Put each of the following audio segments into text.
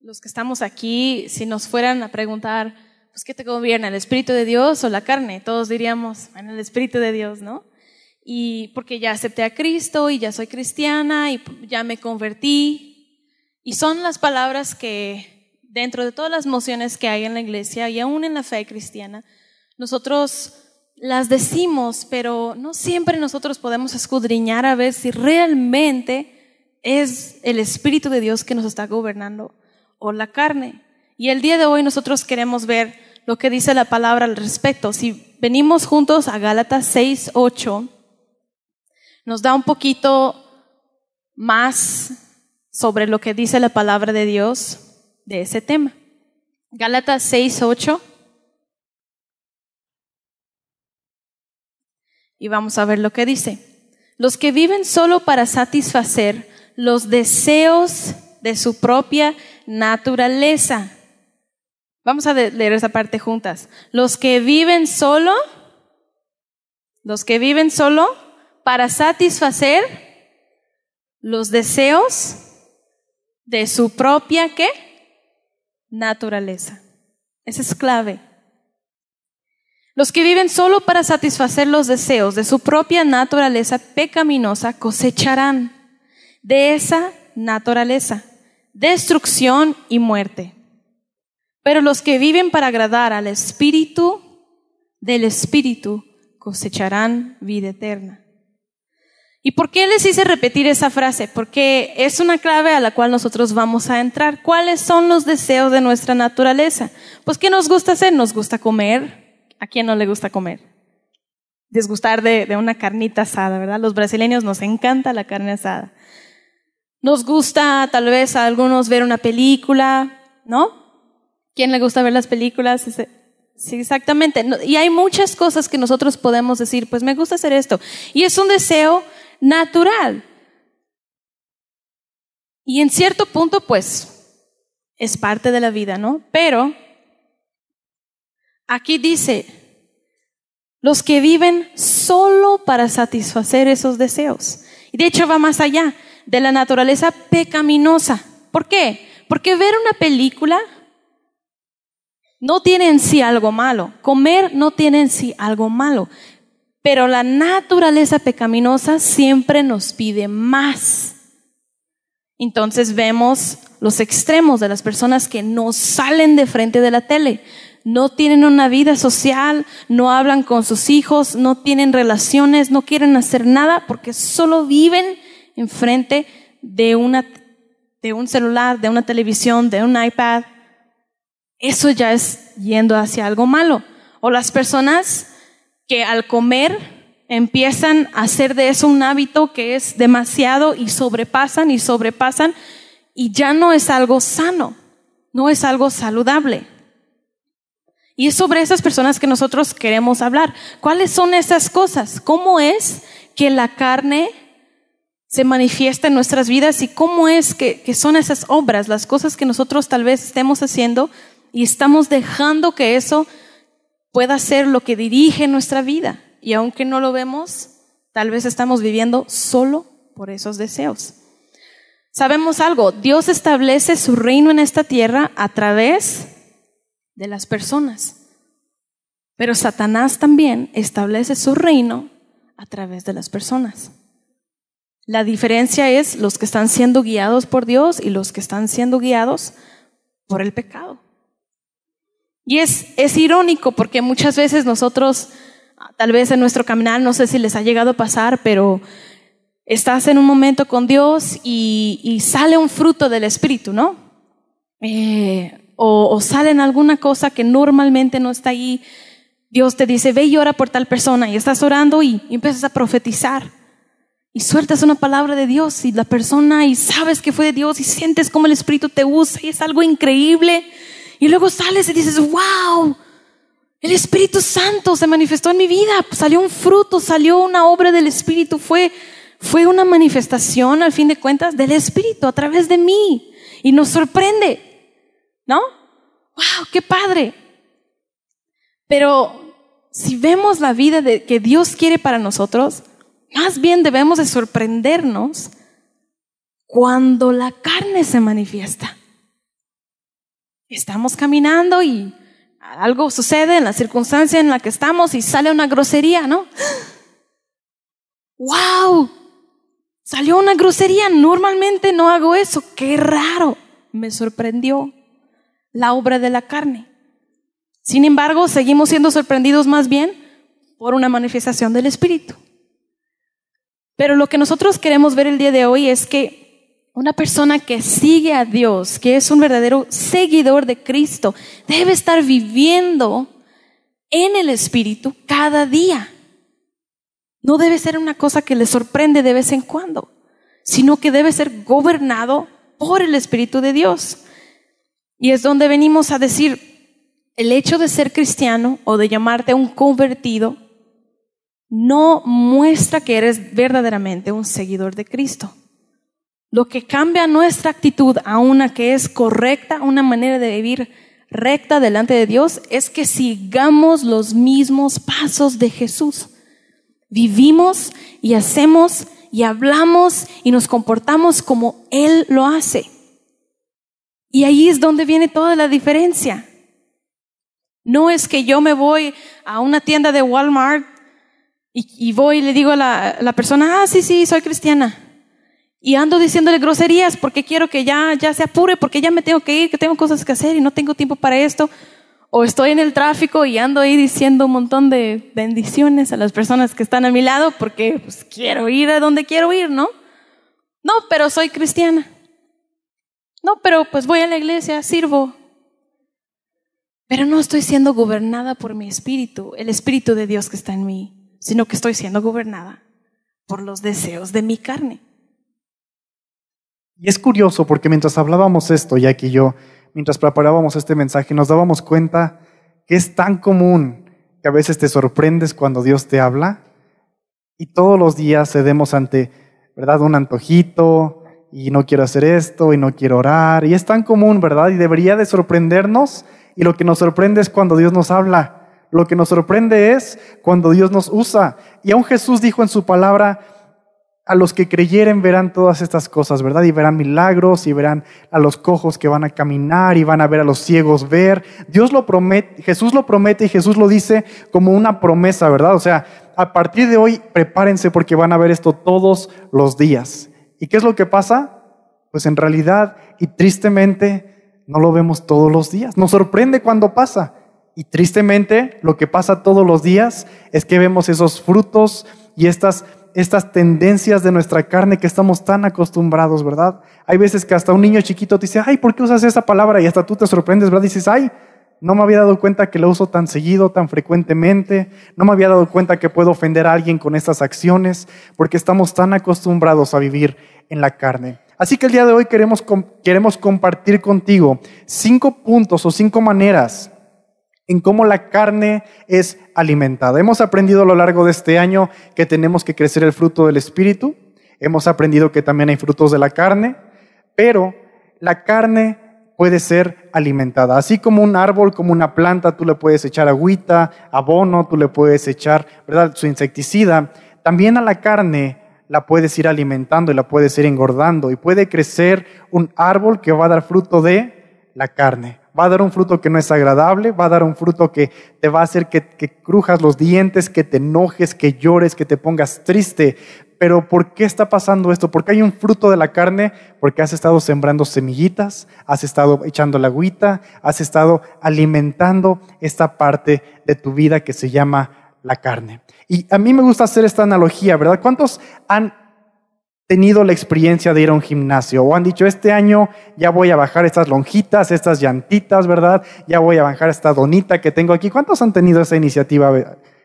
los que estamos aquí, si nos fueran a preguntar, pues, ¿qué te gobierna, el Espíritu de Dios o la carne? Todos diríamos, en el Espíritu de Dios, ¿no? Y porque ya acepté a Cristo y ya soy cristiana y ya me convertí. Y son las palabras que, dentro de todas las mociones que hay en la iglesia y aún en la fe cristiana, nosotros las decimos, pero no siempre nosotros podemos escudriñar a ver si realmente es el Espíritu de Dios que nos está gobernando o la carne. Y el día de hoy nosotros queremos ver lo que dice la palabra al respecto. Si venimos juntos a Gálatas 6, 8, nos da un poquito más sobre lo que dice la palabra de Dios de ese tema. Gálatas 6, 8. Y vamos a ver lo que dice. Los que viven solo para satisfacer los deseos de su propia naturaleza. Vamos a leer esa parte juntas. Los que viven solo, los que viven solo para satisfacer los deseos de su propia qué? Naturaleza. Esa es clave. Los que viven solo para satisfacer los deseos de su propia naturaleza pecaminosa cosecharán de esa naturaleza destrucción y muerte. Pero los que viven para agradar al Espíritu del Espíritu cosecharán vida eterna. ¿Y por qué les hice repetir esa frase? Porque es una clave a la cual nosotros vamos a entrar. ¿Cuáles son los deseos de nuestra naturaleza? Pues ¿qué nos gusta hacer? Nos gusta comer. ¿A quién no le gusta comer? Desgustar de, de una carnita asada, ¿verdad? Los brasileños nos encanta la carne asada. Nos gusta tal vez a algunos ver una película, ¿no? ¿Quién le gusta ver las películas? Sí, exactamente. Y hay muchas cosas que nosotros podemos decir, pues me gusta hacer esto. Y es un deseo natural. Y en cierto punto, pues, es parte de la vida, ¿no? Pero aquí dice, los que viven solo para satisfacer esos deseos. Y de hecho va más allá de la naturaleza pecaminosa. ¿Por qué? Porque ver una película no tiene en sí algo malo. Comer no tiene en sí algo malo. Pero la naturaleza pecaminosa siempre nos pide más. Entonces vemos los extremos de las personas que no salen de frente de la tele, no tienen una vida social, no hablan con sus hijos, no tienen relaciones, no quieren hacer nada porque solo viven enfrente de, un celular, de una televisión, de un iPad, eso ya es yendo hacia algo malo. O las personas que al comer empiezan a hacer de eso un hábito que es demasiado y sobrepasan y sobrepasan y ya no es algo sano, no es algo saludable. Y es sobre esas personas que nosotros queremos hablar. ¿Cuáles son esas cosas? ¿Cómo es que la carne se manifiesta en nuestras vidas y cómo es que, son esas obras, las cosas que nosotros tal vez estemos haciendo y estamos dejando que eso pueda ser lo que dirige nuestra vida. Y aunque no lo vemos, tal vez estamos viviendo solo por esos deseos. Sabemos algo, Dios establece su reino en esta tierra a través de las personas. Pero Satanás también establece su reino a través de las personas. La diferencia es los que están siendo guiados por Dios y los que están siendo guiados por el pecado. Y es, es irónico porque muchas veces nosotros, tal vez en nuestro caminar, no sé si les ha llegado a pasar, pero estás en un momento con Dios y, sale un fruto del Espíritu, ¿no? Eh, o, sale en alguna cosa que normalmente no está ahí. Dios te dice, ve y ora por tal persona y estás orando y empiezas a profetizar y sueltas una palabra de Dios y la persona y sabes que fue de Dios y sientes como el Espíritu te usa y es algo increíble. Y luego sales y dices, wow, el Espíritu Santo se manifestó en mi vida, salió un fruto, salió una obra del Espíritu, fue, fue una manifestación al fin de cuentas del Espíritu a través de mí. Y nos sorprende, ¿no? Wow, qué padre. Pero si vemos la vida de, que Dios quiere para nosotros, más bien debemos de sorprendernos cuando la carne se manifiesta. Estamos caminando y algo sucede en la circunstancia en la que estamos y sale una grosería, ¿no? ¡Wow! Salió una grosería. Normalmente no hago eso. ¡Qué raro! Me sorprendió la obra de la carne. Sin embargo, seguimos siendo sorprendidos más bien por una manifestación del Espíritu. Pero lo que nosotros queremos ver el día de hoy es que una persona que sigue a Dios, que es un verdadero seguidor de Cristo, debe estar viviendo en el Espíritu cada día. No debe ser una cosa que le sorprende de vez en cuando, sino que debe ser gobernado por el Espíritu de Dios. Y es donde venimos a decir, el hecho de ser cristiano o de llamarte un convertido no muestra que eres verdaderamente un seguidor de Cristo. Lo que cambia nuestra actitud a una que es correcta, una manera de vivir recta delante de Dios, es que sigamos los mismos pasos de Jesús. Vivimos y hacemos y hablamos y nos comportamos como Él lo hace. Y ahí es donde viene toda la diferencia. No es que yo me voy a una tienda de Walmart y, voy y le digo a la, persona, ah, sí, sí, soy cristiana. Y ando diciéndole groserías porque quiero que ya, ya se apure, porque ya me tengo que ir, que tengo cosas que hacer y no tengo tiempo para esto. O estoy en el tráfico y ando ahí diciendo un montón de bendiciones a las personas que están a mi lado porque pues, quiero ir a donde quiero ir, ¿no? No, pero soy cristiana. No, pero pues voy a la iglesia, sirvo. Pero no estoy siendo gobernada por mi espíritu, el espíritu de Dios que está en mí sino que estoy siendo gobernada por los deseos de mi carne. Y es curioso porque mientras hablábamos esto, ya que yo, mientras preparábamos este mensaje, nos dábamos cuenta que es tan común que a veces te sorprendes cuando Dios te habla y todos los días cedemos ante, ¿verdad? Un antojito y no quiero hacer esto y no quiero orar. Y es tan común, ¿verdad? Y debería de sorprendernos y lo que nos sorprende es cuando Dios nos habla. Lo que nos sorprende es cuando Dios nos usa. Y aún Jesús dijo en su palabra, a los que creyeren verán todas estas cosas, ¿verdad? Y verán milagros y verán a los cojos que van a caminar y van a ver a los ciegos ver. Dios lo promete, Jesús lo promete y Jesús lo dice como una promesa, ¿verdad? O sea, a partir de hoy prepárense porque van a ver esto todos los días. ¿Y qué es lo que pasa? Pues en realidad y tristemente no lo vemos todos los días. Nos sorprende cuando pasa. Y tristemente lo que pasa todos los días es que vemos esos frutos y estas, estas tendencias de nuestra carne que estamos tan acostumbrados, ¿verdad? Hay veces que hasta un niño chiquito te dice, ay, ¿por qué usas esa palabra? Y hasta tú te sorprendes, ¿verdad? Y dices, ay, no me había dado cuenta que la uso tan seguido, tan frecuentemente. No me había dado cuenta que puedo ofender a alguien con estas acciones, porque estamos tan acostumbrados a vivir en la carne. Así que el día de hoy queremos, queremos compartir contigo cinco puntos o cinco maneras en cómo la carne es alimentada. Hemos aprendido a lo largo de este año que tenemos que crecer el fruto del Espíritu. Hemos aprendido que también hay frutos de la carne, pero la carne puede ser alimentada. Así como un árbol, como una planta, tú le puedes echar agüita, abono, tú le puedes echar, ¿verdad?, su insecticida. También a la carne la puedes ir alimentando y la puedes ir engordando y puede crecer un árbol que va a dar fruto de la carne va a dar un fruto que no es agradable, va a dar un fruto que te va a hacer que, crujas los dientes, que te enojes, que llores, que te pongas triste. Pero ¿por qué está pasando esto? Porque hay un fruto de la carne, porque has estado sembrando semillitas, has estado echando la agüita, has estado alimentando esta parte de tu vida que se llama la carne. Y a mí me gusta hacer esta analogía, ¿verdad? ¿Cuántos han tenido la experiencia de ir a un gimnasio o han dicho, este año ya voy a bajar estas lonjitas, estas llantitas, ¿verdad? Ya voy a bajar esta donita que tengo aquí. ¿Cuántos han tenido esa iniciativa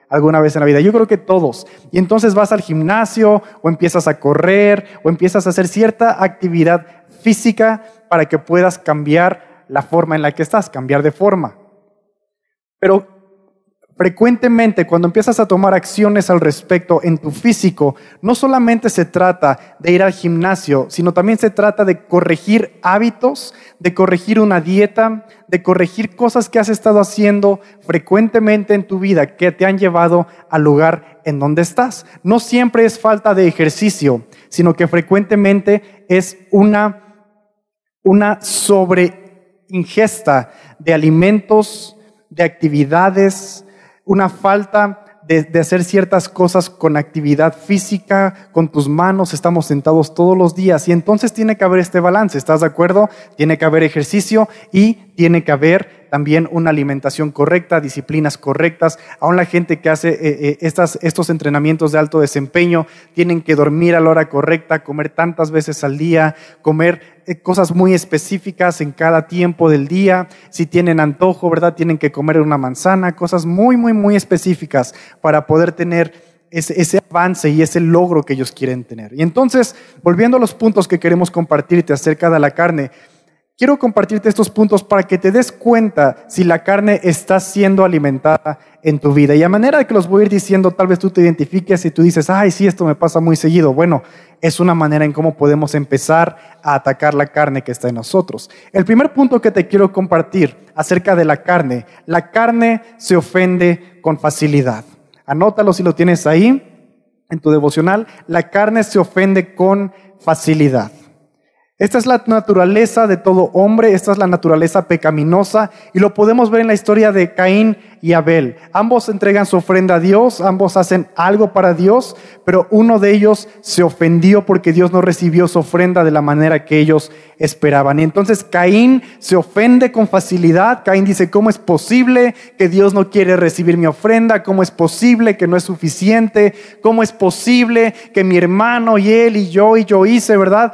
alguna vez en la vida? Yo creo que todos. Y entonces vas al gimnasio o empiezas a correr o empiezas a hacer cierta actividad física para que puedas cambiar la forma en la que estás, cambiar de forma. Pero Frecuentemente, cuando empiezas a tomar acciones al respecto en tu físico, no solamente se trata de ir al gimnasio, sino también se trata de corregir hábitos, de corregir una dieta, de corregir cosas que has estado haciendo frecuentemente en tu vida que te han llevado al lugar en donde estás. No siempre es falta de ejercicio, sino que frecuentemente es una, una sobre ingesta de alimentos, de actividades, una falta de, hacer ciertas cosas con actividad física, con tus manos, estamos sentados todos los días y entonces tiene que haber este balance, ¿estás de acuerdo? Tiene que haber ejercicio y tiene que haber también una alimentación correcta, disciplinas correctas. Aún la gente que hace eh, eh, estos entrenamientos de alto desempeño tienen que dormir a la hora correcta, comer tantas veces al día, comer eh, cosas muy específicas en cada tiempo del día. Si tienen antojo, ¿verdad? Tienen que comer una manzana, cosas muy, muy, muy específicas para poder tener ese, ese, avance y ese logro que ellos quieren tener. Y entonces, volviendo a los puntos que queremos compartirte acerca de la carne, Quiero compartirte estos puntos para que te des cuenta si la carne está siendo alimentada en tu vida. Y a manera de que los voy a ir diciendo, tal vez tú te identifiques y tú dices, ay, sí, esto me pasa muy seguido. Bueno, es una manera en cómo podemos empezar a atacar la carne que está en nosotros. El primer punto que te quiero compartir acerca de la carne, la carne se ofende con facilidad. Anótalo si lo tienes ahí en tu devocional. La carne se ofende con facilidad. Esta es la naturaleza de todo hombre, esta es la naturaleza pecaminosa y lo podemos ver en la historia de Caín y Abel. Ambos entregan su ofrenda a Dios, ambos hacen algo para Dios, pero uno de ellos se ofendió porque Dios no recibió su ofrenda de la manera que ellos esperaban. Y entonces Caín se ofende con facilidad. Caín dice, ¿cómo es posible que Dios no quiere recibir mi ofrenda? ¿Cómo es posible que no es suficiente? ¿Cómo es posible que mi hermano y él y yo y yo hice, verdad?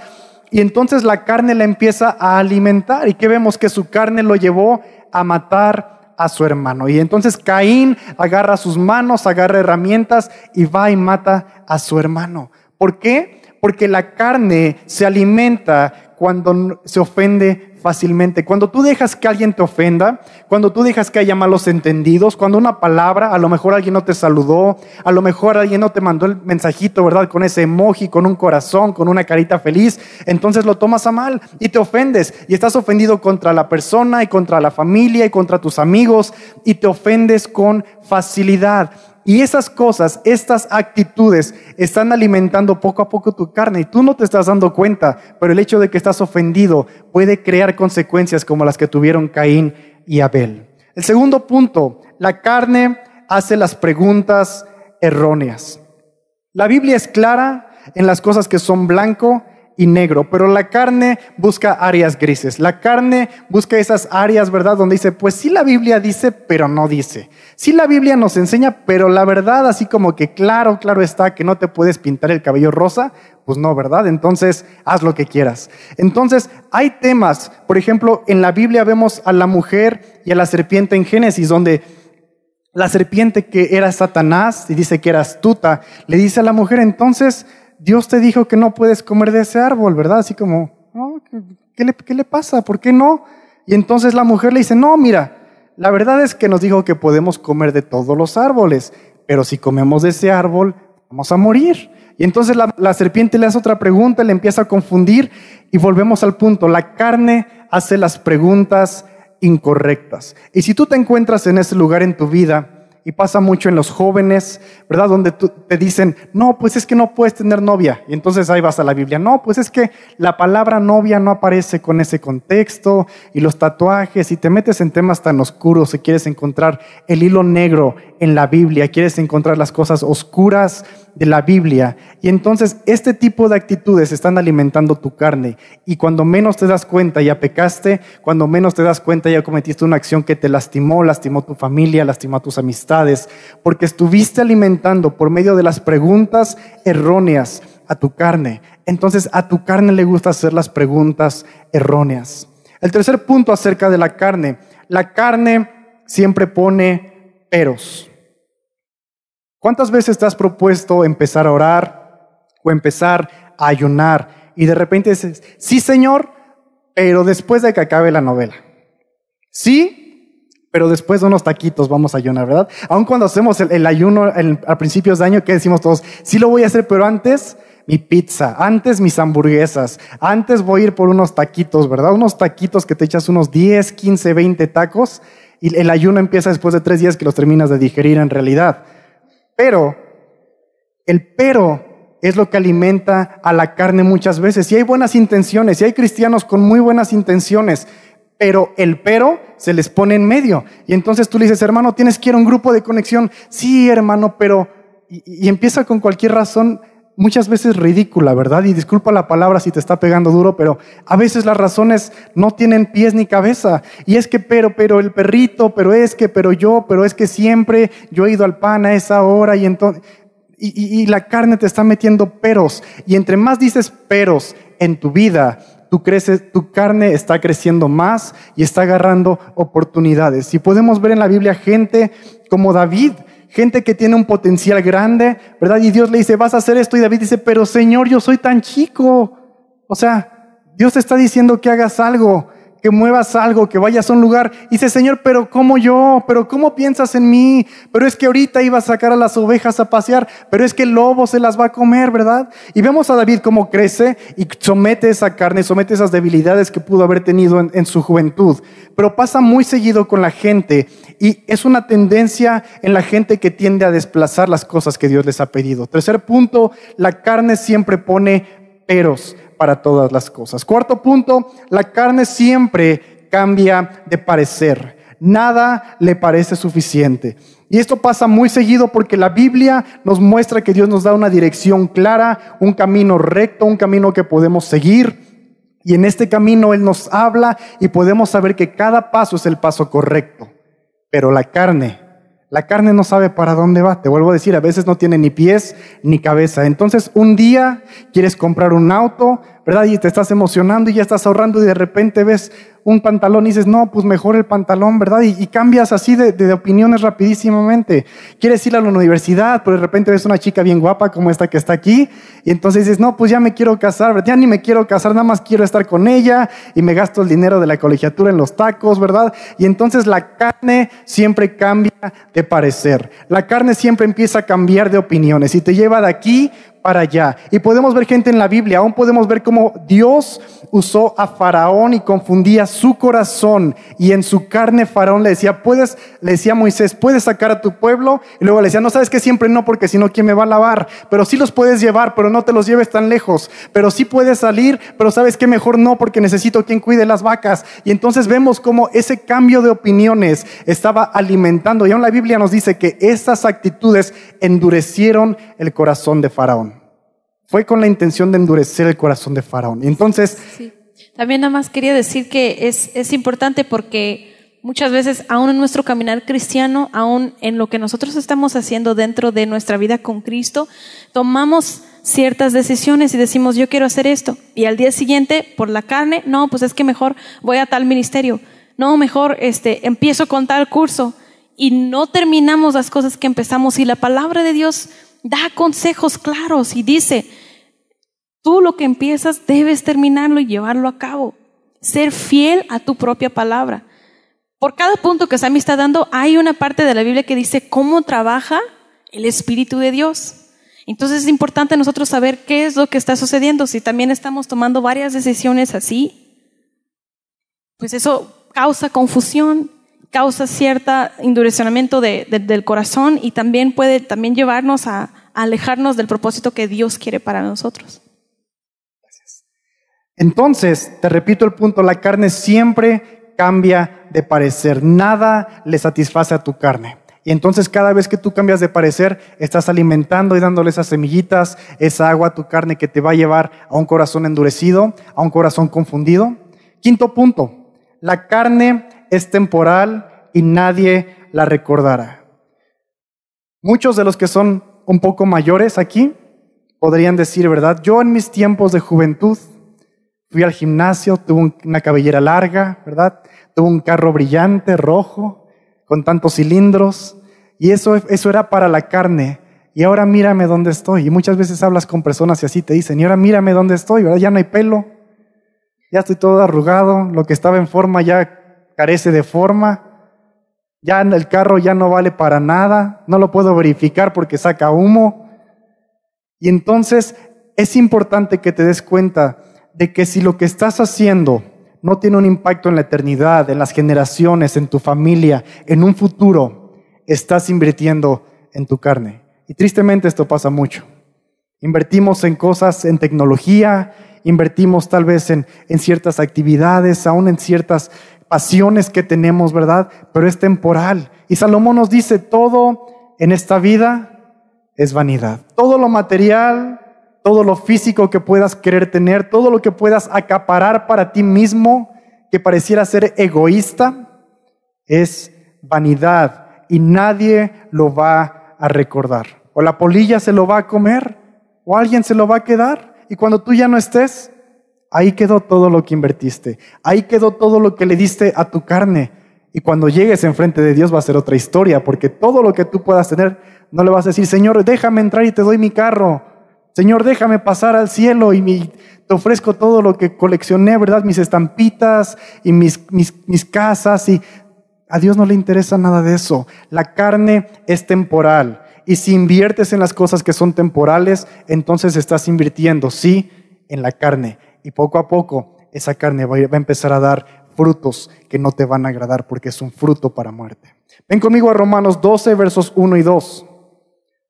Y entonces la carne la empieza a alimentar. ¿Y qué vemos? Que su carne lo llevó a matar a su hermano. Y entonces Caín agarra sus manos, agarra herramientas y va y mata a su hermano. ¿Por qué? Porque la carne se alimenta cuando se ofende fácilmente. Cuando tú dejas que alguien te ofenda, cuando tú dejas que haya malos entendidos, cuando una palabra, a lo mejor alguien no te saludó, a lo mejor alguien no te mandó el mensajito, ¿verdad? Con ese emoji, con un corazón, con una carita feliz, entonces lo tomas a mal y te ofendes y estás ofendido contra la persona y contra la familia y contra tus amigos y te ofendes con facilidad. Y esas cosas, estas actitudes están alimentando poco a poco tu carne y tú no te estás dando cuenta, pero el hecho de que estás ofendido puede crear consecuencias como las que tuvieron Caín y Abel. El segundo punto, la carne hace las preguntas erróneas. La Biblia es clara en las cosas que son blanco y negro, pero la carne busca áreas grises. La carne busca esas áreas, ¿verdad? Donde dice, pues sí la Biblia dice, pero no dice. Sí la Biblia nos enseña, pero la verdad, así como que claro, claro está que no te puedes pintar el cabello rosa, pues no, ¿verdad? Entonces, haz lo que quieras. Entonces, hay temas, por ejemplo, en la Biblia vemos a la mujer y a la serpiente en Génesis, donde la serpiente que era Satanás y dice que era astuta, le dice a la mujer, entonces, Dios te dijo que no puedes comer de ese árbol, ¿verdad? Así como, ¿qué, le, ¿qué le pasa? ¿Por qué no? Y entonces la mujer le dice, no, mira, la verdad es que nos dijo que podemos comer de todos los árboles, pero si comemos de ese árbol, vamos a morir. Y entonces la, la, serpiente le hace otra pregunta, le empieza a confundir y volvemos al punto. La carne hace las preguntas incorrectas. Y si tú te encuentras en ese lugar en tu vida, y pasa mucho en los jóvenes, ¿verdad? Donde te dicen, no, pues es que no puedes tener novia. Y entonces ahí vas a la Biblia, no, pues es que la palabra novia no aparece con ese contexto y los tatuajes y te metes en temas tan oscuros y quieres encontrar el hilo negro en la Biblia, quieres encontrar las cosas oscuras de la Biblia. Y entonces este tipo de actitudes están alimentando tu carne. Y cuando menos te das cuenta ya pecaste, cuando menos te das cuenta ya cometiste una acción que te lastimó, lastimó tu familia, lastimó tus amistades, porque estuviste alimentando por medio de las preguntas erróneas a tu carne. Entonces a tu carne le gusta hacer las preguntas erróneas. El tercer punto acerca de la carne. La carne siempre pone peros. ¿Cuántas veces te has propuesto empezar a orar o empezar a ayunar y de repente dices, sí Señor, pero después de que acabe la novela? Sí, pero después de unos taquitos vamos a ayunar, ¿verdad? Aun cuando hacemos el, ayuno a principios de año, ¿qué decimos todos? Sí lo voy a hacer, pero antes mi pizza, antes mis hamburguesas, antes voy a ir por unos taquitos, ¿verdad? Unos taquitos que te echas unos 10, 15, 20 tacos y el ayuno empieza después de tres días que los terminas de digerir en realidad. Pero, el pero es lo que alimenta a la carne muchas veces. Y hay buenas intenciones, y hay cristianos con muy buenas intenciones, pero el pero se les pone en medio. Y entonces tú le dices, hermano, tienes que ir a un grupo de conexión. Sí, hermano, pero... Y, empieza con cualquier razón muchas veces ridícula, ¿verdad? Y disculpa la palabra si te está pegando duro, pero a veces las razones no tienen pies ni cabeza. Y es que, pero, pero el perrito, pero es que, pero yo, pero es que siempre yo he ido al pan a esa hora y entonces... Y, y la carne te está metiendo peros. Y entre más dices peros en tu vida, tú creces, tu carne está creciendo más y está agarrando oportunidades. Y podemos ver en la Biblia gente como David, gente que tiene un potencial grande, ¿verdad? Y Dios le dice, vas a hacer esto y David dice, pero Señor, yo soy tan chico. O sea, Dios te está diciendo que hagas algo que muevas algo, que vayas a un lugar. Y dice, Señor, pero ¿cómo yo? ¿Pero cómo piensas en mí? Pero es que ahorita iba a sacar a las ovejas a pasear, pero es que el lobo se las va a comer, ¿verdad? Y vemos a David cómo crece y somete esa carne, somete esas debilidades que pudo haber tenido en, en su juventud. Pero pasa muy seguido con la gente y es una tendencia en la gente que tiende a desplazar las cosas que Dios les ha pedido. Tercer punto, la carne siempre pone peros para todas las cosas. Cuarto punto, la carne siempre cambia de parecer. Nada le parece suficiente. Y esto pasa muy seguido porque la Biblia nos muestra que Dios nos da una dirección clara, un camino recto, un camino que podemos seguir. Y en este camino Él nos habla y podemos saber que cada paso es el paso correcto. Pero la carne la carne no sabe para dónde va. Te vuelvo a decir, a veces no tiene ni pies ni cabeza. Entonces, un día quieres comprar un auto, ¿verdad? Y te estás emocionando y ya estás ahorrando y de repente ves un pantalón y dices, no, pues mejor el pantalón, ¿verdad? Y, cambias así de, opiniones rapidísimamente. Quieres ir a la universidad, pero de repente ves una chica bien guapa como esta que está aquí y entonces dices, no, pues ya me quiero casar, ¿verdad? Ya ni me quiero casar, nada más quiero estar con ella y me gasto el dinero de la colegiatura en los tacos, ¿verdad? Y entonces la carne siempre cambia de parecer. La carne siempre empieza a cambiar de opiniones y te lleva de aquí allá. Y podemos ver gente en la Biblia, aún podemos ver cómo Dios usó a Faraón y confundía su corazón y en su carne Faraón le decía, puedes, le decía a Moisés, puedes sacar a tu pueblo y luego le decía, no sabes que siempre no porque si no, ¿quién me va a lavar? Pero sí los puedes llevar, pero no te los lleves tan lejos, pero sí puedes salir, pero sabes que mejor no porque necesito quien cuide las vacas. Y entonces vemos cómo ese cambio de opiniones estaba alimentando y aún la Biblia nos dice que esas actitudes endurecieron el corazón de Faraón. Fue con la intención de endurecer el corazón de Faraón. Entonces... Sí. También nada más quería decir que es, es importante porque muchas veces, aún en nuestro caminar cristiano, aún en lo que nosotros estamos haciendo dentro de nuestra vida con Cristo, tomamos ciertas decisiones y decimos, yo quiero hacer esto. Y al día siguiente, por la carne, no, pues es que mejor voy a tal ministerio. No, mejor este, empiezo con tal curso. Y no terminamos las cosas que empezamos. Y la palabra de Dios da consejos claros y dice, tú lo que empiezas debes terminarlo y llevarlo a cabo. Ser fiel a tu propia palabra. Por cada punto que Sammy está dando, hay una parte de la Biblia que dice cómo trabaja el Espíritu de Dios. Entonces es importante nosotros saber qué es lo que está sucediendo. Si también estamos tomando varias decisiones así, pues eso causa confusión, causa cierto endurecimiento del corazón y también puede también llevarnos a, alejarnos del propósito que Dios quiere para nosotros. Entonces, te repito el punto, la carne siempre cambia de parecer, nada le satisface a tu carne. Y entonces cada vez que tú cambias de parecer, estás alimentando y dándole esas semillitas, esa agua a tu carne que te va a llevar a un corazón endurecido, a un corazón confundido. Quinto punto, la carne es temporal y nadie la recordará. Muchos de los que son un poco mayores aquí podrían decir, ¿verdad? Yo en mis tiempos de juventud fui al gimnasio, tuve una cabellera larga, ¿verdad? Tuve un carro brillante, rojo, con tantos cilindros, y eso, eso era para la carne. Y ahora mírame dónde estoy. Y muchas veces hablas con personas y así te dicen, y ahora mírame dónde estoy, ¿verdad? Ya no hay pelo, ya estoy todo arrugado, lo que estaba en forma ya carece de forma, ya el carro ya no vale para nada, no lo puedo verificar porque saca humo. Y entonces es importante que te des cuenta de que si lo que estás haciendo no tiene un impacto en la eternidad, en las generaciones, en tu familia, en un futuro, estás invirtiendo en tu carne. Y tristemente esto pasa mucho. Invertimos en cosas, en tecnología, invertimos tal vez en, en ciertas actividades, aún en ciertas pasiones que tenemos, ¿verdad? Pero es temporal. Y Salomón nos dice, todo en esta vida es vanidad. Todo lo material, todo lo físico que puedas querer tener, todo lo que puedas acaparar para ti mismo, que pareciera ser egoísta, es vanidad y nadie lo va a recordar. O la polilla se lo va a comer, o alguien se lo va a quedar, y cuando tú ya no estés, ahí quedó todo lo que invertiste, ahí quedó todo lo que le diste a tu carne. Y cuando llegues enfrente de Dios va a ser otra historia, porque todo lo que tú puedas tener, no le vas a decir, Señor, déjame entrar y te doy mi carro. Señor, déjame pasar al cielo y te ofrezco todo lo que coleccioné, ¿verdad? Mis estampitas y mis, mis, mis casas y a Dios no le interesa nada de eso. La carne es temporal. Y si inviertes en las cosas que son temporales, entonces estás invirtiendo, sí, en la carne. Y poco a poco esa carne va a empezar a dar frutos que no te van a agradar porque es un fruto para muerte. Ven conmigo a Romanos 12, versos 1 y 2.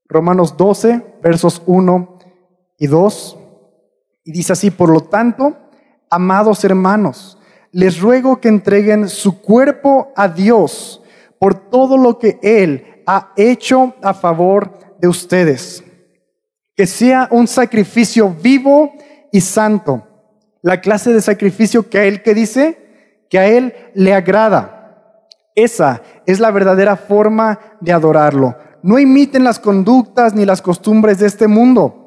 Romanos 12, versos 1 y 2. Y dice así, por lo tanto, amados hermanos, les ruego que entreguen su cuerpo a Dios por todo lo que Él ha hecho a favor de ustedes. Que sea un sacrificio vivo y santo. La clase de sacrificio que a Él que dice, que a Él le agrada. Esa es la verdadera forma de adorarlo. No imiten las conductas ni las costumbres de este mundo.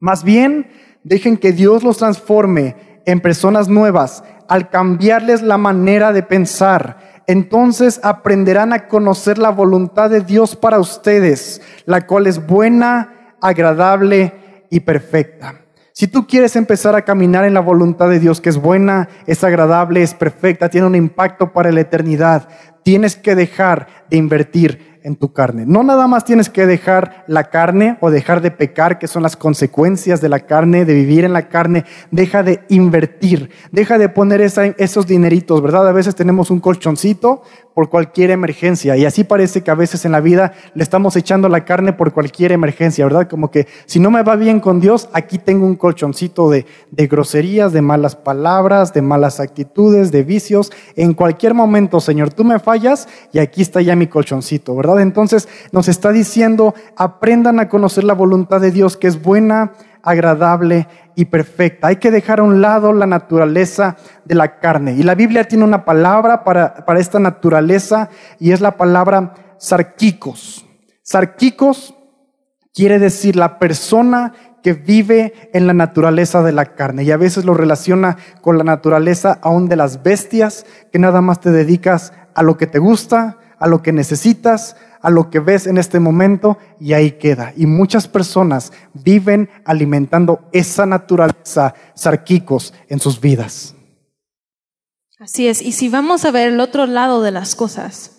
Más bien, dejen que Dios los transforme en personas nuevas al cambiarles la manera de pensar. Entonces aprenderán a conocer la voluntad de Dios para ustedes, la cual es buena, agradable y perfecta. Si tú quieres empezar a caminar en la voluntad de Dios, que es buena, es agradable, es perfecta, tiene un impacto para la eternidad, tienes que dejar de invertir en tu carne. No nada más tienes que dejar la carne o dejar de pecar, que son las consecuencias de la carne, de vivir en la carne. Deja de invertir, deja de poner esos dineritos, ¿verdad? A veces tenemos un colchoncito por cualquier emergencia y así parece que a veces en la vida le estamos echando la carne por cualquier emergencia, ¿verdad? Como que si no me va bien con Dios, aquí tengo un colchoncito de, de groserías, de malas palabras, de malas actitudes, de vicios. En cualquier momento, Señor, tú me fallas y aquí está ya mi colchoncito, ¿verdad? Entonces nos está diciendo, aprendan a conocer la voluntad de Dios que es buena, agradable y perfecta. Hay que dejar a un lado la naturaleza de la carne. Y la Biblia tiene una palabra para, para esta naturaleza y es la palabra sarquicos. Sarquicos quiere decir la persona que vive en la naturaleza de la carne y a veces lo relaciona con la naturaleza aún de las bestias, que nada más te dedicas a lo que te gusta, a lo que necesitas, a lo que ves en este momento y ahí queda. Y muchas personas viven alimentando esa naturaleza sarquicos en sus vidas. Así es. Y si vamos a ver el otro lado de las cosas,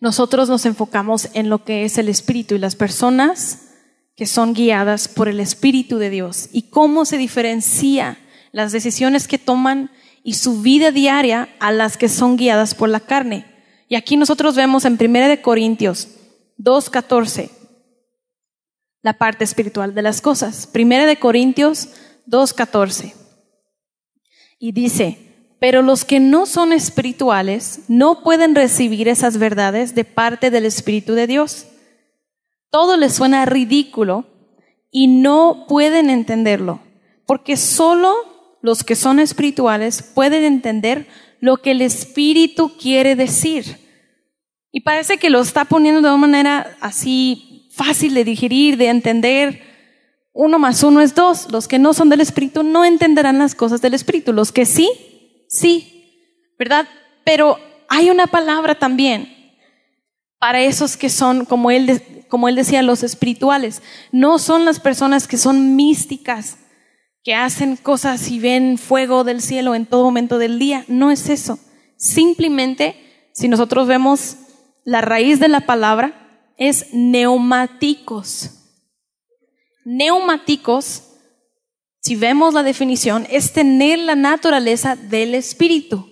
nosotros nos enfocamos en lo que es el Espíritu y las personas que son guiadas por el Espíritu de Dios y cómo se diferencia las decisiones que toman y su vida diaria a las que son guiadas por la carne. Y aquí nosotros vemos en 1 de Corintios 2.14 la parte espiritual de las cosas. 1 de Corintios 2.14. Y dice, pero los que no son espirituales no pueden recibir esas verdades de parte del Espíritu de Dios. Todo les suena ridículo y no pueden entenderlo, porque solo los que son espirituales pueden entender lo que el Espíritu quiere decir. Y parece que lo está poniendo de una manera así fácil de digerir, de entender. Uno más uno es dos. Los que no son del Espíritu no entenderán las cosas del Espíritu. Los que sí, sí, ¿verdad? Pero hay una palabra también para esos que son, como él, como él decía, los espirituales. No son las personas que son místicas, que hacen cosas y ven fuego del cielo en todo momento del día. No es eso. Simplemente, si nosotros vemos la raíz de la palabra, es neumáticos. Neumáticos, si vemos la definición, es tener la naturaleza del espíritu.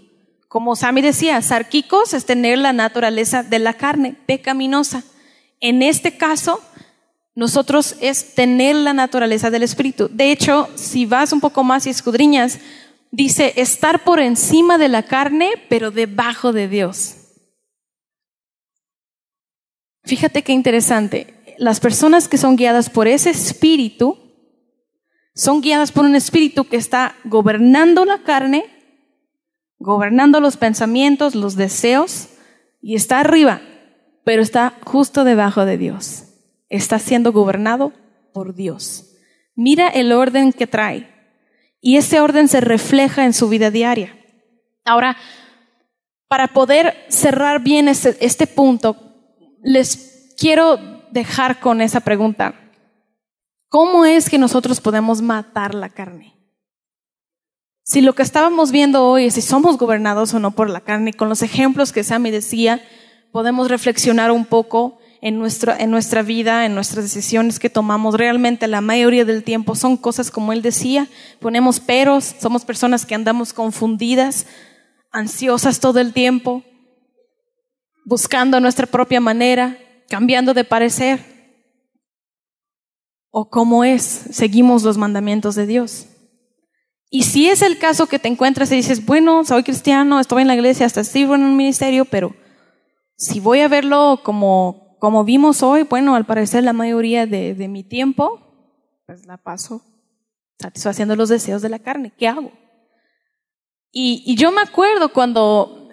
Como Sami decía, sarquicos es tener la naturaleza de la carne, pecaminosa. En este caso, nosotros es tener la naturaleza del Espíritu. De hecho, si vas un poco más y escudriñas, dice estar por encima de la carne, pero debajo de Dios. Fíjate qué interesante. Las personas que son guiadas por ese espíritu son guiadas por un espíritu que está gobernando la carne, gobernando los pensamientos, los deseos, y está arriba, pero está justo debajo de Dios. Está siendo gobernado por Dios. Mira el orden que trae. Y ese orden se refleja en su vida diaria. Ahora, para poder cerrar bien este, este punto, les quiero dejar con esa pregunta. ¿Cómo es que nosotros podemos matar la carne? Si lo que estábamos viendo hoy es si somos gobernados o no por la carne, con los ejemplos que Sammy decía, podemos reflexionar un poco en nuestra, en nuestra vida, en nuestras decisiones que tomamos. Realmente la mayoría del tiempo son cosas como él decía, ponemos peros, somos personas que andamos confundidas, ansiosas todo el tiempo, buscando nuestra propia manera, cambiando de parecer. ¿O cómo es? Seguimos los mandamientos de Dios. Y si es el caso que te encuentras y dices, bueno, soy cristiano, estoy en la iglesia, hasta sirvo en un ministerio, pero si voy a verlo como como vimos hoy, bueno, al parecer la mayoría de, mi tiempo, pues la paso satisfaciendo los deseos de la carne. ¿Qué hago? Y, yo me acuerdo cuando,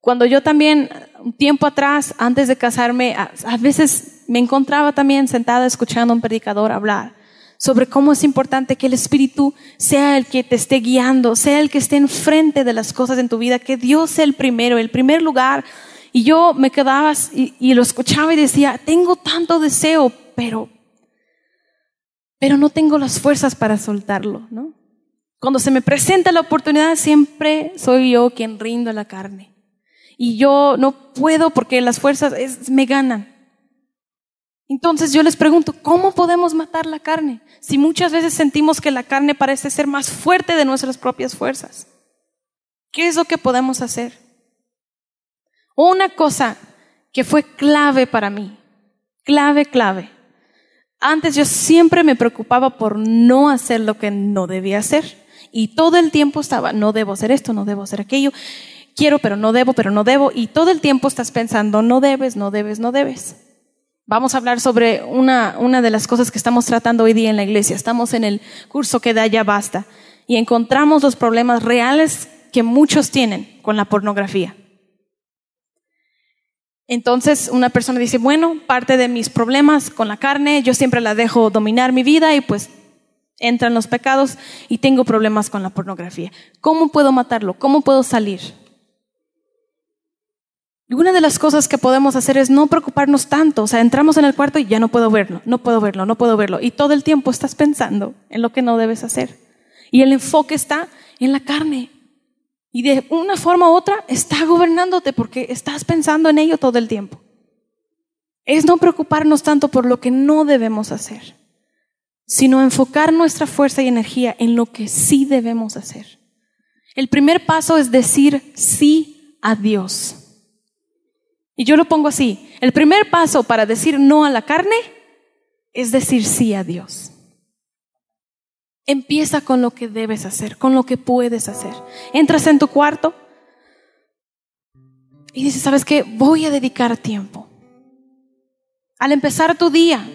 cuando yo también, un tiempo atrás, antes de casarme, a, a veces me encontraba también sentada escuchando a un predicador hablar sobre cómo es importante que el Espíritu sea el que te esté guiando, sea el que esté enfrente de las cosas en tu vida, que Dios sea el primero, el primer lugar y yo me quedaba y, lo escuchaba y decía, tengo tanto deseo, pero, pero no tengo las fuerzas para soltarlo, ¿no? Cuando se me presenta la oportunidad, siempre soy yo quien rindo la carne. Y yo no puedo porque las fuerzas me ganan. Entonces yo les pregunto, ¿cómo podemos matar la carne? Si muchas veces sentimos que la carne parece ser más fuerte de nuestras propias fuerzas. ¿Qué es lo que podemos hacer? Una cosa que fue clave para mí, clave, clave. Antes yo siempre me preocupaba por no hacer lo que no debía hacer. Y todo el tiempo estaba, no debo hacer esto, no debo hacer aquello. Quiero, pero no debo, pero no debo. Y todo el tiempo estás pensando, no debes, no debes, no debes. Vamos a hablar sobre una, una de las cosas que estamos tratando hoy día en la iglesia. Estamos en el curso que da ya basta. Y encontramos los problemas reales que muchos tienen con la pornografía. Entonces una persona dice, bueno, parte de mis problemas con la carne, yo siempre la dejo dominar mi vida y pues entran los pecados y tengo problemas con la pornografía. ¿Cómo puedo matarlo? ¿Cómo puedo salir? Y una de las cosas que podemos hacer es no preocuparnos tanto. O sea, entramos en el cuarto y ya no puedo verlo, no puedo verlo, no puedo verlo. Y todo el tiempo estás pensando en lo que no debes hacer. Y el enfoque está en la carne. Y de una forma u otra está gobernándote porque estás pensando en ello todo el tiempo. Es no preocuparnos tanto por lo que no debemos hacer, sino enfocar nuestra fuerza y energía en lo que sí debemos hacer. El primer paso es decir sí a Dios. Y yo lo pongo así. El primer paso para decir no a la carne es decir sí a Dios. Empieza con lo que debes hacer, con lo que puedes hacer. Entras en tu cuarto y dices, ¿sabes qué? Voy a dedicar tiempo. Al empezar tu día,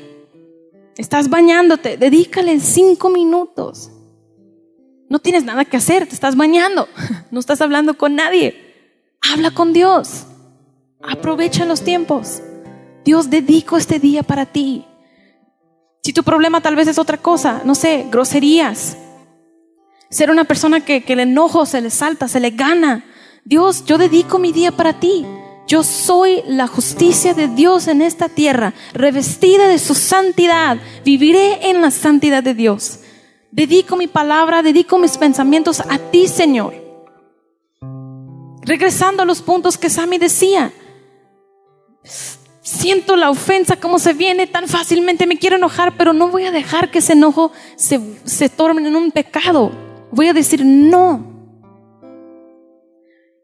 estás bañándote, dedícale cinco minutos. No tienes nada que hacer, te estás bañando, no estás hablando con nadie. Habla con Dios. Aprovecha los tiempos. Dios, dedico este día para ti. Si tu problema tal vez es otra cosa, no sé, groserías. Ser una persona que, el enojo se le salta, se le gana. Dios, yo dedico mi día para ti. Yo soy la justicia de Dios en esta tierra, revestida de su santidad. Viviré en la santidad de Dios. Dedico mi palabra, dedico mis pensamientos a ti, Señor. Regresando a los puntos que Sammy decía siento la ofensa, como se viene tan fácilmente, me quiero enojar, pero no voy a dejar que ese enojo se, se torne en un pecado. Voy a decir no.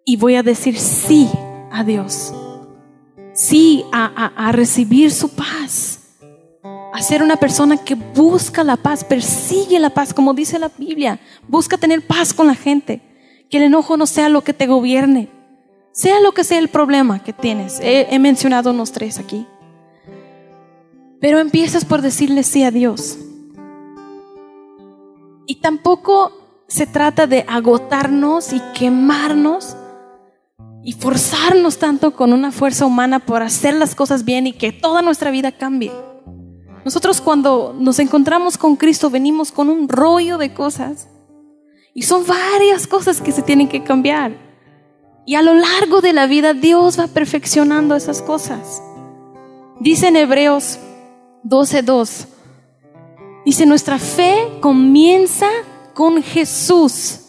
Y voy a decir sí a Dios. Sí a, a recibir su paz. a ser una persona que busca la paz, persigue la paz, como dice la Biblia. Busca tener paz con la gente. Que el enojo no sea lo que te gobierne. Sea lo que sea el problema que tienes. He, mencionado unos tres aquí. Pero empiezas por decirle sí a Dios. Y tampoco se trata de agotarnos y quemarnos y forzarnos tanto con una fuerza humana por hacer las cosas bien y que toda nuestra vida cambie. Nosotros cuando nos encontramos con Cristo venimos con un rollo de cosas y son varias cosas que se tienen que cambiar. Y a lo largo de la vida Dios va perfeccionando esas cosas. Dice en Hebreos 12:2, dice, nuestra fe comienza con Jesús.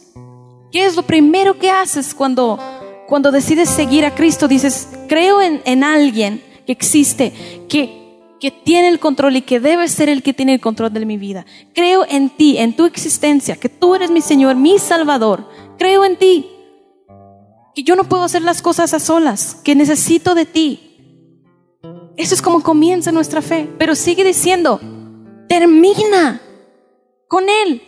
¿Qué es lo primero que haces cuando, cuando decides seguir a Cristo? Dices, creo en, en alguien que existe, que que tiene el control y que debe ser el que tiene el control de mi vida. Creo en ti, en tu existencia, que tú eres mi Señor, mi Salvador. Creo en ti, que yo no puedo hacer las cosas a solas, que necesito de ti. Eso es como comienza nuestra fe, pero sigue diciendo, termina con Él.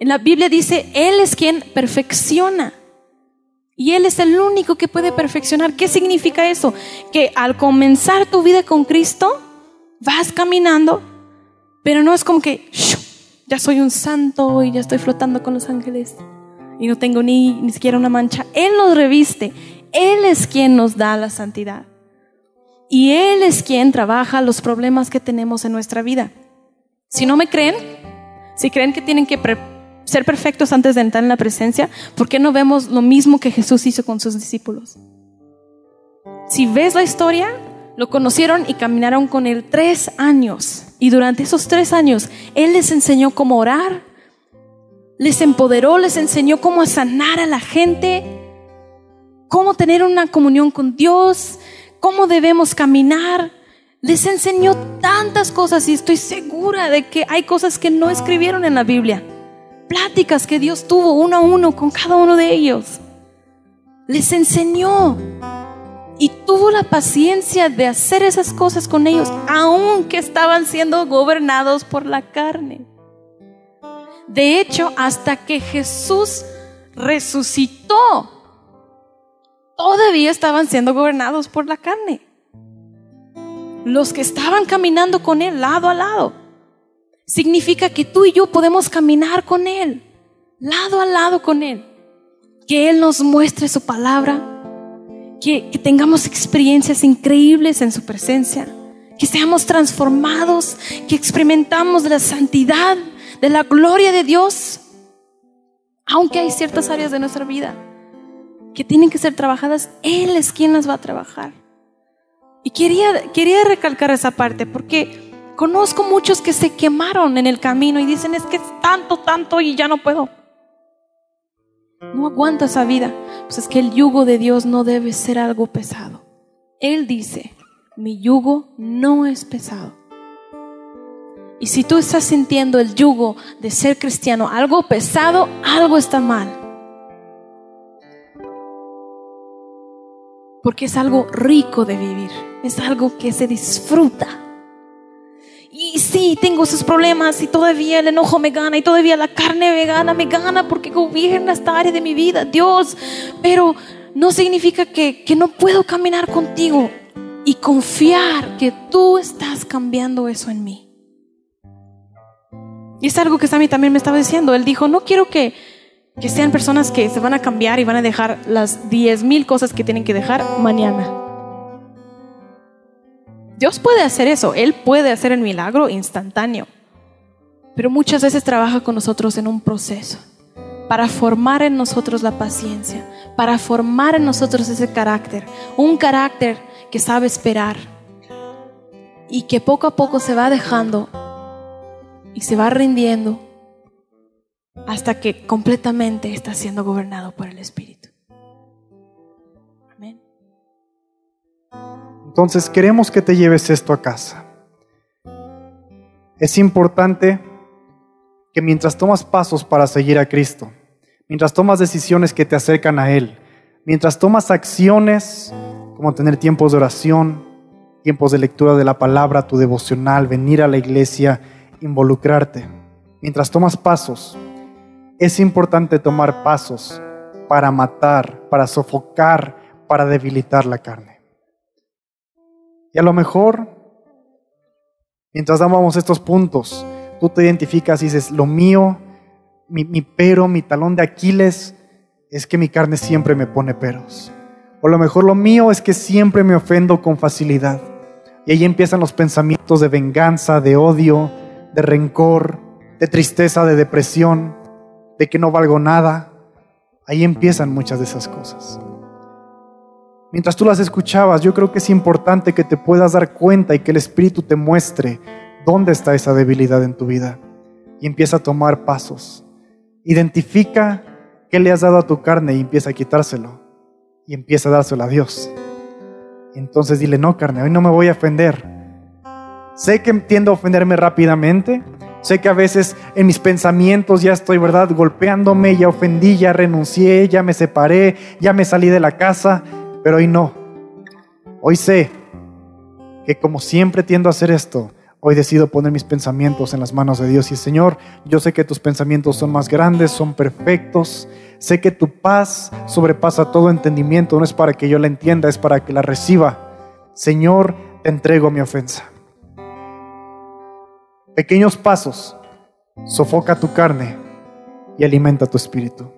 En la Biblia dice, Él es quien perfecciona. Y Él es el único que puede perfeccionar. ¿Qué significa eso? Que al comenzar tu vida con Cristo, vas caminando, pero no es como que ya soy un santo y ya estoy flotando con los ángeles y no tengo ni, ni siquiera una mancha. Él nos reviste. Él es quien nos da la santidad. Y Él es quien trabaja los problemas que tenemos en nuestra vida. Si no me creen, si creen que tienen que ser perfectos antes de entrar en la presencia, ¿por qué no vemos lo mismo que Jesús hizo con sus discípulos? Si ves la historia, lo conocieron y caminaron con él tres años. Y durante esos tres años, Él les enseñó cómo orar, les empoderó, les enseñó cómo sanar a la gente, cómo tener una comunión con Dios, cómo debemos caminar. Les enseñó tantas cosas y estoy segura de que hay cosas que no escribieron en la Biblia pláticas que Dios tuvo uno a uno con cada uno de ellos. Les enseñó y tuvo la paciencia de hacer esas cosas con ellos, aunque estaban siendo gobernados por la carne. De hecho, hasta que Jesús resucitó, todavía estaban siendo gobernados por la carne. Los que estaban caminando con Él lado a lado significa que tú y yo podemos caminar con Él, lado a lado con Él. Que Él nos muestre su palabra, que, tengamos experiencias increíbles en su presencia, que seamos transformados, que experimentamos la santidad, de la gloria de Dios. Aunque hay ciertas áreas de nuestra vida que tienen que ser trabajadas, Él es quien las va a trabajar. Y quería, quería recalcar esa parte porque Conozco muchos que se quemaron en el camino y dicen, es que es tanto, tanto y ya no puedo. No aguanta esa vida. Pues es que el yugo de Dios no debe ser algo pesado. Él dice, mi yugo no es pesado. Y si tú estás sintiendo el yugo de ser cristiano algo pesado, algo está mal. Porque es algo rico de vivir, es algo que se disfruta. Y sí, tengo esos problemas y todavía el enojo me gana y todavía la carne me gana, me gana porque gobierna esta área de mi vida, Dios. Pero no significa que, que no puedo caminar contigo y confiar que tú estás cambiando eso en mí. Y es algo que Sammy también me estaba diciendo. Él dijo, no quiero que, que sean personas que se van a cambiar y van a dejar las diez mil cosas que tienen que dejar mañana. Dios puede hacer eso, Él puede hacer el milagro instantáneo, pero muchas veces trabaja con nosotros en un proceso para formar en nosotros la paciencia, para formar en nosotros ese carácter, un carácter que sabe esperar y que poco a poco se va dejando y se va rindiendo hasta que completamente está siendo gobernado por el Espíritu. Entonces queremos que te lleves esto a casa. Es importante que mientras tomas pasos para seguir a Cristo, mientras tomas decisiones que te acercan a Él, mientras tomas acciones como tener tiempos de oración, tiempos de lectura de la palabra, tu devocional, venir a la iglesia, involucrarte. Mientras tomas pasos, es importante tomar pasos para matar, para sofocar, para debilitar la carne. Y a lo mejor, mientras dábamos estos puntos, tú te identificas y dices, lo mío, mi, pero, mi talón de Aquiles, es que mi carne siempre me pone peros. O lo mejor lo mío es que siempre me ofendo con facilidad. Y ahí empiezan los pensamientos de venganza, de odio, de rencor, de tristeza, de depresión, de que no valgo nada. Ahí empiezan muchas de esas cosas. Mientras tú las escuchabas, yo creo que es importante que te puedas dar cuenta y que el Espíritu te muestre dónde está esa debilidad en tu vida. Y empieza a tomar pasos. Identifica qué le has dado a tu carne y empieza a quitárselo. Y empieza a dárselo a Dios. entonces dile, no, carne, hoy no me voy a ofender. Sé que tiendo a ofenderme rápidamente. Sé que a veces en mis pensamientos ya estoy, ¿verdad? Golpeándome, ya ofendí, ya renuncié, ya me separé, ya me salí de la casa. Pero hoy no. Hoy sé que como siempre tiendo a hacer esto, hoy decido poner mis pensamientos en las manos de Dios. Y Señor, yo sé que tus pensamientos son más grandes, son perfectos. Sé que tu paz sobrepasa todo entendimiento. No es para que yo la entienda, es para que la reciba. Señor, te entrego mi ofensa. Pequeños pasos. Sofoca tu carne y alimenta tu espíritu.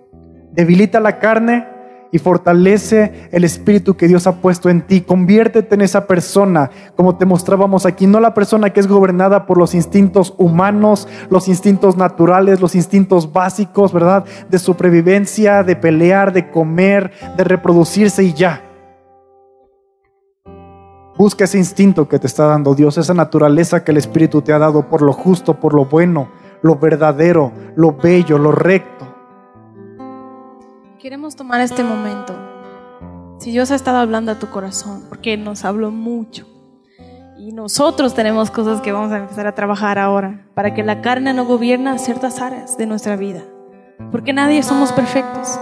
Debilita la carne y fortalece el espíritu que Dios ha puesto en ti. Conviértete en esa persona, como te mostrábamos aquí, no la persona que es gobernada por los instintos humanos, los instintos naturales, los instintos básicos, ¿verdad? De supervivencia, de pelear, de comer, de reproducirse y ya. Busca ese instinto que te está dando Dios, esa naturaleza que el Espíritu te ha dado por lo justo, por lo bueno, lo verdadero, lo bello, lo recto. Queremos tomar este momento. Si Dios ha estado hablando a tu corazón, porque nos habló mucho. Y nosotros tenemos cosas que vamos a empezar a trabajar ahora, para que la carne no gobierna ciertas áreas de nuestra vida. Porque nadie somos perfectos.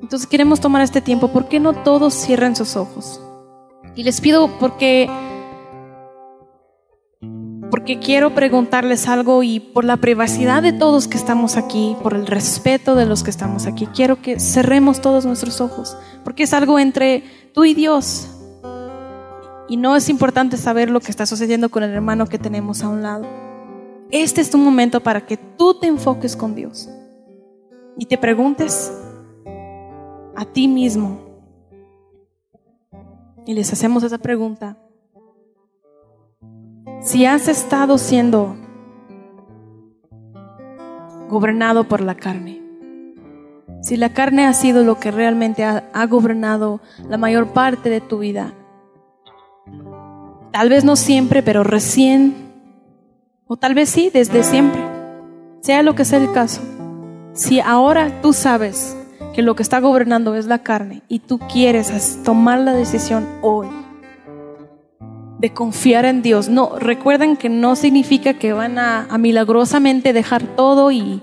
Entonces queremos tomar este tiempo. ¿Por qué no todos cierren sus ojos? Y les pido porque porque quiero preguntarles algo y por la privacidad de todos que estamos aquí, por el respeto de los que estamos aquí, quiero que cerremos todos nuestros ojos, porque es algo entre tú y Dios. Y no es importante saber lo que está sucediendo con el hermano que tenemos a un lado. Este es tu momento para que tú te enfoques con Dios y te preguntes a ti mismo. Y les hacemos esa pregunta. Si has estado siendo gobernado por la carne, si la carne ha sido lo que realmente ha, gobernado la mayor parte de tu vida, tal vez no siempre, pero recién, o tal vez sí, desde siempre, sea lo que sea el caso, si ahora tú sabes que lo que está gobernando es la carne y tú quieres tomar la decisión hoy de confiar en Dios. No, recuerden que no significa que van a, milagrosamente dejar todo y,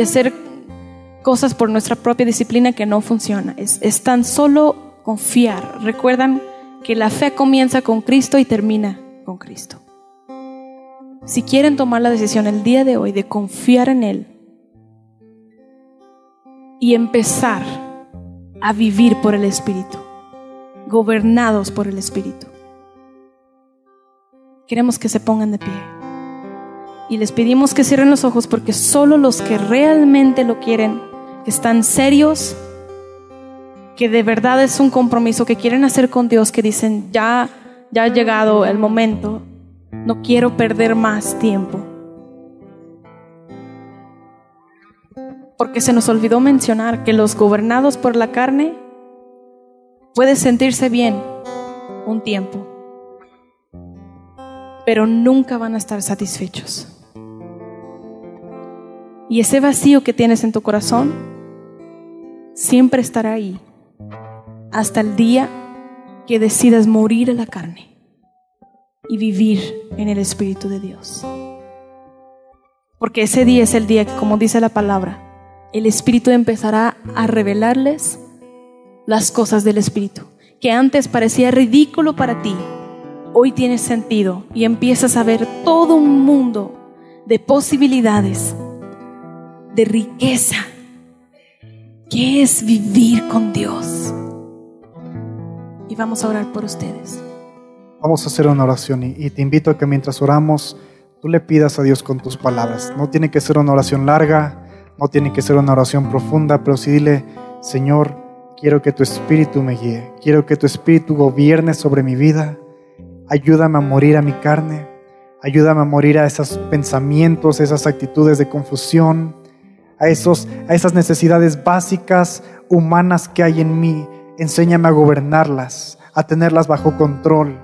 hacer cosas por nuestra propia disciplina que no funciona. Es, es tan solo confiar. Recuerdan que la fe comienza con Cristo y termina con Cristo. Si quieren tomar la decisión el día de hoy de confiar en Él y empezar a vivir por el Espíritu, gobernados por el Espíritu, Queremos que se pongan de pie. Y les pedimos que cierren los ojos porque solo los que realmente lo quieren, que están serios, que de verdad es un compromiso que quieren hacer con Dios, que dicen, ya, ya ha llegado el momento, no quiero perder más tiempo. Porque se nos olvidó mencionar que los gobernados por la carne pueden sentirse bien un tiempo pero nunca van a estar satisfechos. Y ese vacío que tienes en tu corazón siempre estará ahí hasta el día que decidas morir a la carne y vivir en el Espíritu de Dios. Porque ese día es el día que, como dice la palabra, el Espíritu empezará a revelarles las cosas del Espíritu, que antes parecía ridículo para ti, hoy tiene sentido y empiezas a ver todo un mundo de posibilidades, de riqueza, que es vivir con Dios. Y vamos a orar por ustedes. Vamos a hacer una oración y, y te invito a que mientras oramos, tú le pidas a Dios con tus palabras. No tiene que ser una oración larga, no tiene que ser una oración profunda, pero sí dile, Señor, quiero que tu espíritu me guíe, quiero que tu espíritu gobierne sobre mi vida. Ayúdame a morir a mi carne, ayúdame a morir a esos pensamientos, esas actitudes de confusión, a, esos, a esas necesidades básicas humanas que hay en mí. Enséñame a gobernarlas, a tenerlas bajo control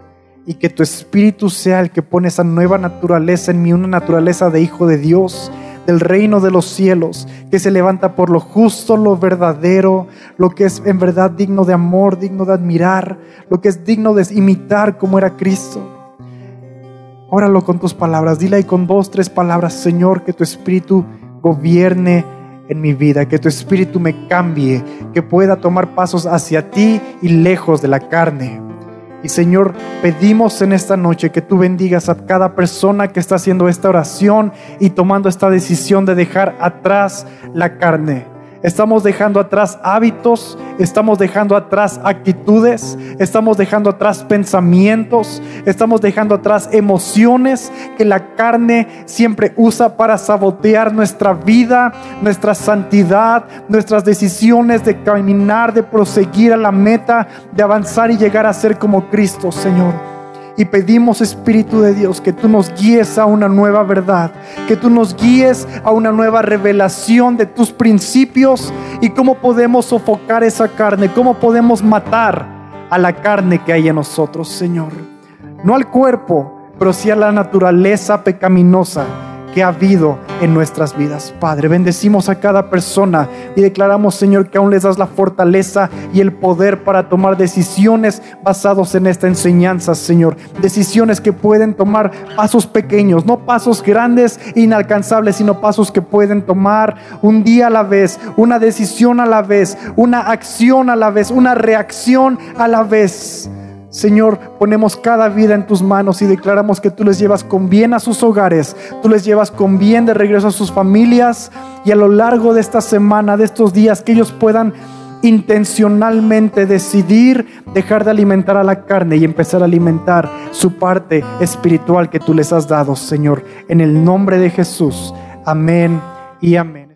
y que tu espíritu sea el que pone esa nueva naturaleza en mí, una naturaleza de hijo de Dios, del reino de los cielos, que se levanta por lo justo, lo verdadero, lo que es en verdad digno de amor, digno de admirar, lo que es digno de imitar como era Cristo. Óralo con tus palabras, dile ahí con dos, tres palabras, Señor, que tu espíritu gobierne en mi vida, que tu espíritu me cambie, que pueda tomar pasos hacia ti y lejos de la carne. Y Señor, pedimos en esta noche que tú bendigas a cada persona que está haciendo esta oración y tomando esta decisión de dejar atrás la carne. Estamos dejando atrás hábitos, estamos dejando atrás actitudes, estamos dejando atrás pensamientos, estamos dejando atrás emociones que la carne siempre usa para sabotear nuestra vida, nuestra santidad, nuestras decisiones de caminar, de proseguir a la meta, de avanzar y llegar a ser como Cristo, Señor. Y pedimos, Espíritu de Dios, que tú nos guíes a una nueva verdad, que tú nos guíes a una nueva revelación de tus principios y cómo podemos sofocar esa carne, cómo podemos matar a la carne que hay en nosotros, Señor. No al cuerpo, pero sí a la naturaleza pecaminosa ha habido en nuestras vidas. Padre, bendecimos a cada persona y declaramos, Señor, que aún les das la fortaleza y el poder para tomar decisiones basados en esta enseñanza, Señor. Decisiones que pueden tomar pasos pequeños, no pasos grandes e inalcanzables, sino pasos que pueden tomar un día a la vez, una decisión a la vez, una acción a la vez, una reacción a la vez Señor, ponemos cada vida en tus manos y declaramos que tú les llevas con bien a sus hogares, tú les llevas con bien de regreso a sus familias y a lo largo de esta semana, de estos días, que ellos puedan intencionalmente decidir dejar de alimentar a la carne y empezar a alimentar su parte espiritual que tú les has dado, Señor. En el nombre de Jesús. Amén y amén.